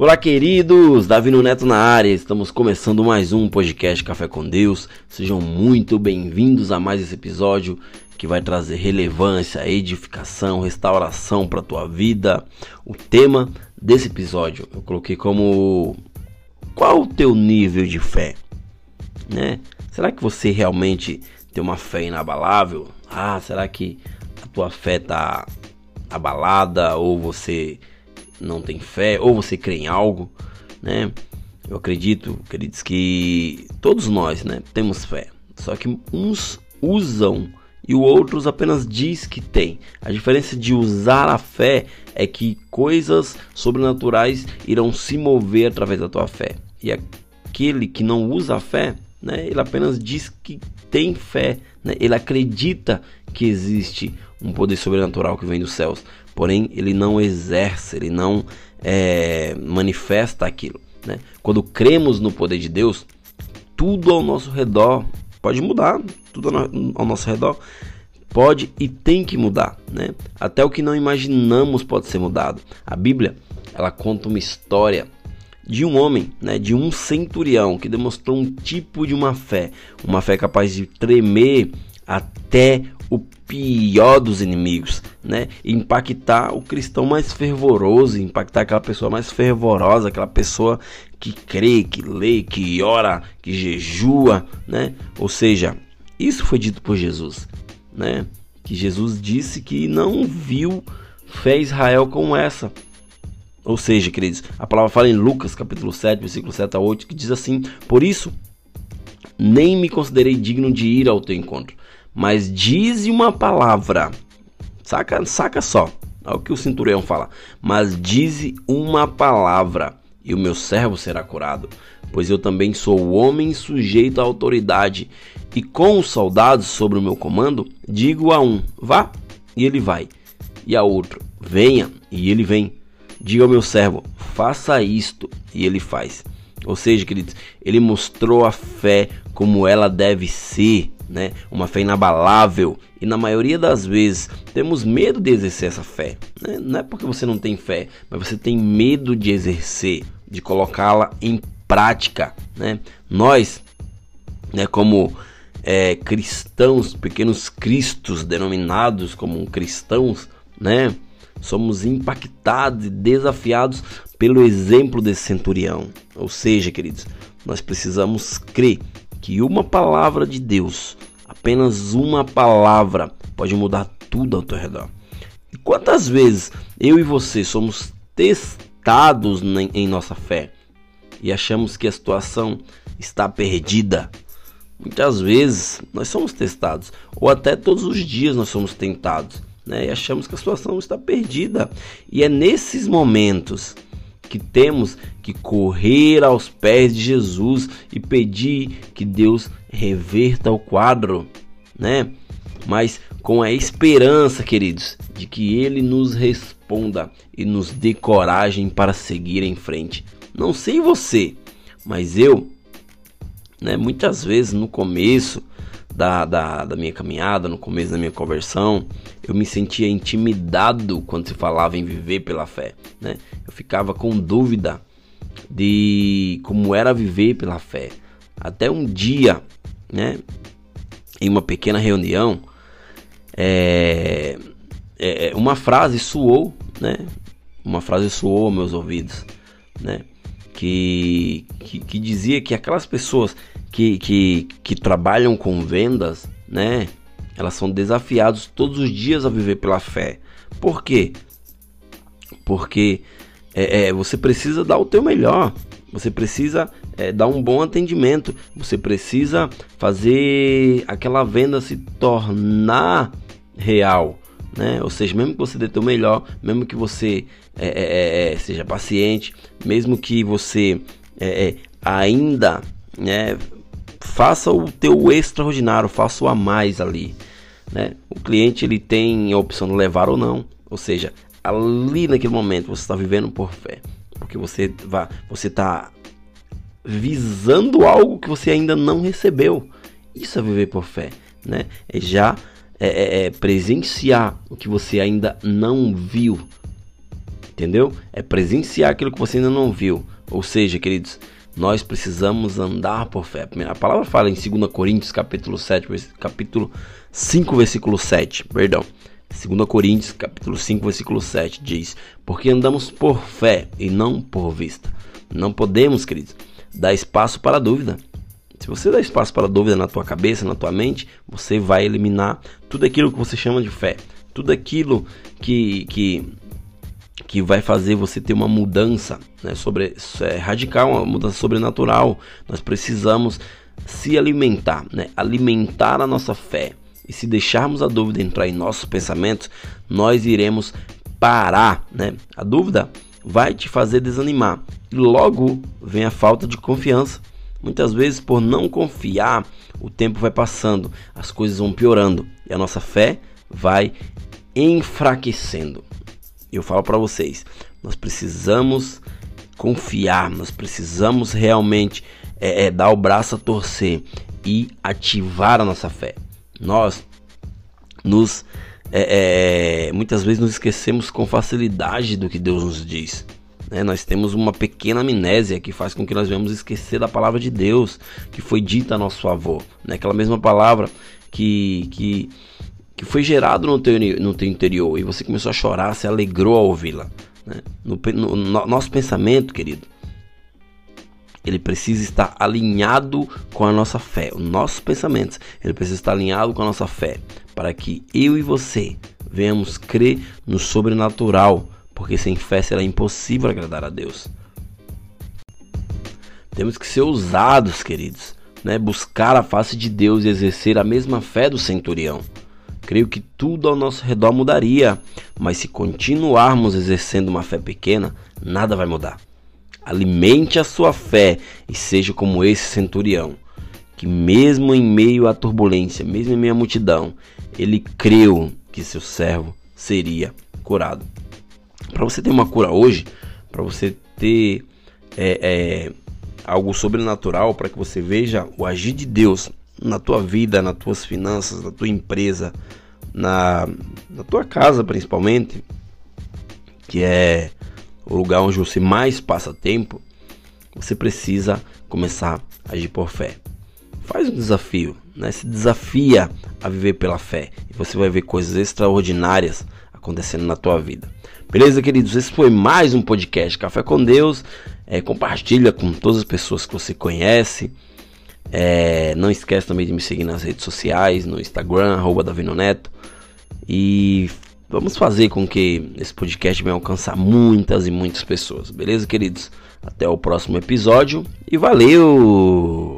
Olá, queridos! Davi Neto na área. Estamos começando mais um podcast Café com Deus. Sejam muito bem-vindos a mais esse episódio que vai trazer relevância, edificação, restauração para a tua vida. O tema desse episódio eu coloquei como qual o teu nível de fé, né? Será que você realmente tem uma fé inabalável? Ah, será que a tua fé tá abalada ou você não tem fé, ou você crê em algo, né? Eu acredito, queridos, que todos nós, né, temos fé. Só que uns usam e o outros apenas diz que tem. A diferença de usar a fé é que coisas sobrenaturais irão se mover através da tua fé. E aquele que não usa a fé, né, ele apenas diz que tem fé, né? Ele acredita que existe um poder sobrenatural que vem dos céus, porém ele não exerce, ele não é, manifesta aquilo. Né? Quando cremos no poder de Deus, tudo ao nosso redor pode mudar, tudo ao nosso redor pode e tem que mudar, né? Até o que não imaginamos pode ser mudado. A Bíblia, ela conta uma história de um homem, né, de um centurião que demonstrou um tipo de uma fé, uma fé capaz de tremer até o pior dos inimigos, né? Impactar o cristão mais fervoroso, impactar aquela pessoa mais fervorosa, aquela pessoa que crê, que lê, que ora, que jejua, né? Ou seja, isso foi dito por Jesus, né? Que Jesus disse que não viu fé Israel como essa. Ou seja, queridos, a palavra fala em Lucas capítulo 7, versículo 7 a 8, que diz assim: Por isso, nem me considerei digno de ir ao teu encontro mas dize uma palavra. Saca, saca só. Olha o que o cinturão fala. Mas dize uma palavra e o meu servo será curado. Pois eu também sou homem sujeito à autoridade. E com os soldados sobre o meu comando, digo a um: vá, e ele vai. E a outro: venha, e ele vem. Diga ao meu servo: faça isto, e ele faz. Ou seja, queridos, ele mostrou a fé como ela deve ser né? Uma fé inabalável. E na maioria das vezes temos medo de exercer essa fé. Né? Não é porque você não tem fé, mas você tem medo de exercer, de colocá-la em prática, né? Nós, né, como é, cristãos, pequenos cristos denominados como cristãos, né? Somos impactados e desafiados pelo exemplo desse centurião. Ou seja, queridos, nós precisamos crer que uma palavra de Deus, apenas uma palavra, pode mudar tudo ao teu redor. E quantas vezes eu e você somos testados em nossa fé e achamos que a situação está perdida? Muitas vezes nós somos testados, ou até todos os dias nós somos tentados, né? E achamos que a situação está perdida. E é nesses momentos que temos que correr aos pés de Jesus e pedir que Deus reverta o quadro, né? Mas com a esperança, queridos, de que Ele nos responda e nos dê coragem para seguir em frente. Não sei você, mas eu, né, muitas vezes no começo da, da, da, minha caminhada, no começo da minha conversão, eu me sentia intimidado quando se falava em viver pela fé. Né? Eu ficava com dúvida de como era viver pela fé. Até um dia, né, em uma pequena reunião, é, é, uma frase soou, né? Uma frase soou aos meus ouvidos, né? Que, que, que dizia que aquelas pessoas que, que, que trabalham com vendas, né? Elas são desafiadas todos os dias a viver pela fé. Por quê? Porque é, é, você precisa dar o teu melhor. Você precisa é, dar um bom atendimento. Você precisa fazer aquela venda se tornar real. Né? Ou seja, mesmo que você dê teu melhor, mesmo que você é, é, é, seja paciente, mesmo que você ainda né, faça o teu extraordinário, faça o a mais ali, né? O cliente ele tem a opção de levar ou não, ou seja, ali naquele momento você está vivendo por fé, porque você vai, você está visando algo que você ainda não recebeu. Isso é viver por fé, né? É já é, é, é presenciar o que você ainda não viu. Entendeu? É presenciar aquilo que você ainda não viu. Ou seja, queridos, nós precisamos andar por fé. A palavra fala em 2 Coríntios, capítulo 7, capítulo 5, versículo 7, perdão. 2 Coríntios, capítulo 5, versículo 7 diz: Porque andamos por fé e não por vista. Não podemos, queridos, dar espaço para a dúvida. Se você dá espaço para a dúvida na tua cabeça, na tua mente, você vai eliminar tudo aquilo que você chama de fé. Tudo aquilo que, que que vai fazer você ter uma mudança né, sobre, é, radical, uma mudança sobrenatural. Nós precisamos se alimentar, né, alimentar a nossa fé. E se deixarmos a dúvida entrar em nossos pensamentos, nós iremos parar. Né? A dúvida vai te fazer desanimar. E logo vem a falta de confiança. Muitas vezes, por não confiar, o tempo vai passando, as coisas vão piorando e a nossa fé vai enfraquecendo eu falo para vocês, nós precisamos confiar, nós precisamos realmente é, é, dar o braço a torcer e ativar a nossa fé. Nós nos é, é, muitas vezes nos esquecemos com facilidade do que Deus nos diz. Né? Nós temos uma pequena amnésia que faz com que nós venhamos esquecer da palavra de Deus que foi dita a nosso favor. Né? Aquela mesma palavra que, que que foi gerado no teu, no teu interior e você começou a chorar, se alegrou ao ouvi-la. Né? No, no, no, nosso pensamento, querido, ele precisa estar alinhado com a nossa fé. Os nossos pensamentos, ele precisa estar alinhado com a nossa fé, para que eu e você venhamos crer no sobrenatural, porque sem fé será impossível agradar a Deus. Temos que ser ousados, queridos, né? buscar a face de Deus e exercer a mesma fé do centurião. Creio que tudo ao nosso redor mudaria, mas se continuarmos exercendo uma fé pequena, nada vai mudar. Alimente a sua fé e seja como esse centurião, que mesmo em meio à turbulência, mesmo em meio à multidão, ele creu que seu servo seria curado. Para você ter uma cura hoje, para você ter é, é, algo sobrenatural, para que você veja o agir de Deus na tua vida, nas tuas finanças, na tua empresa, na, na tua casa principalmente, que é o lugar onde você mais passa tempo, você precisa começar a agir por fé. Faz um desafio, né? Se desafia a viver pela fé e você vai ver coisas extraordinárias acontecendo na tua vida. Beleza, queridos? Esse foi mais um podcast Café com Deus. É, compartilha com todas as pessoas que você conhece. É, não esquece também de me seguir nas redes sociais, no Instagram, arroba Davino Neto. E vamos fazer com que esse podcast venha alcançar muitas e muitas pessoas. Beleza, queridos? Até o próximo episódio e valeu!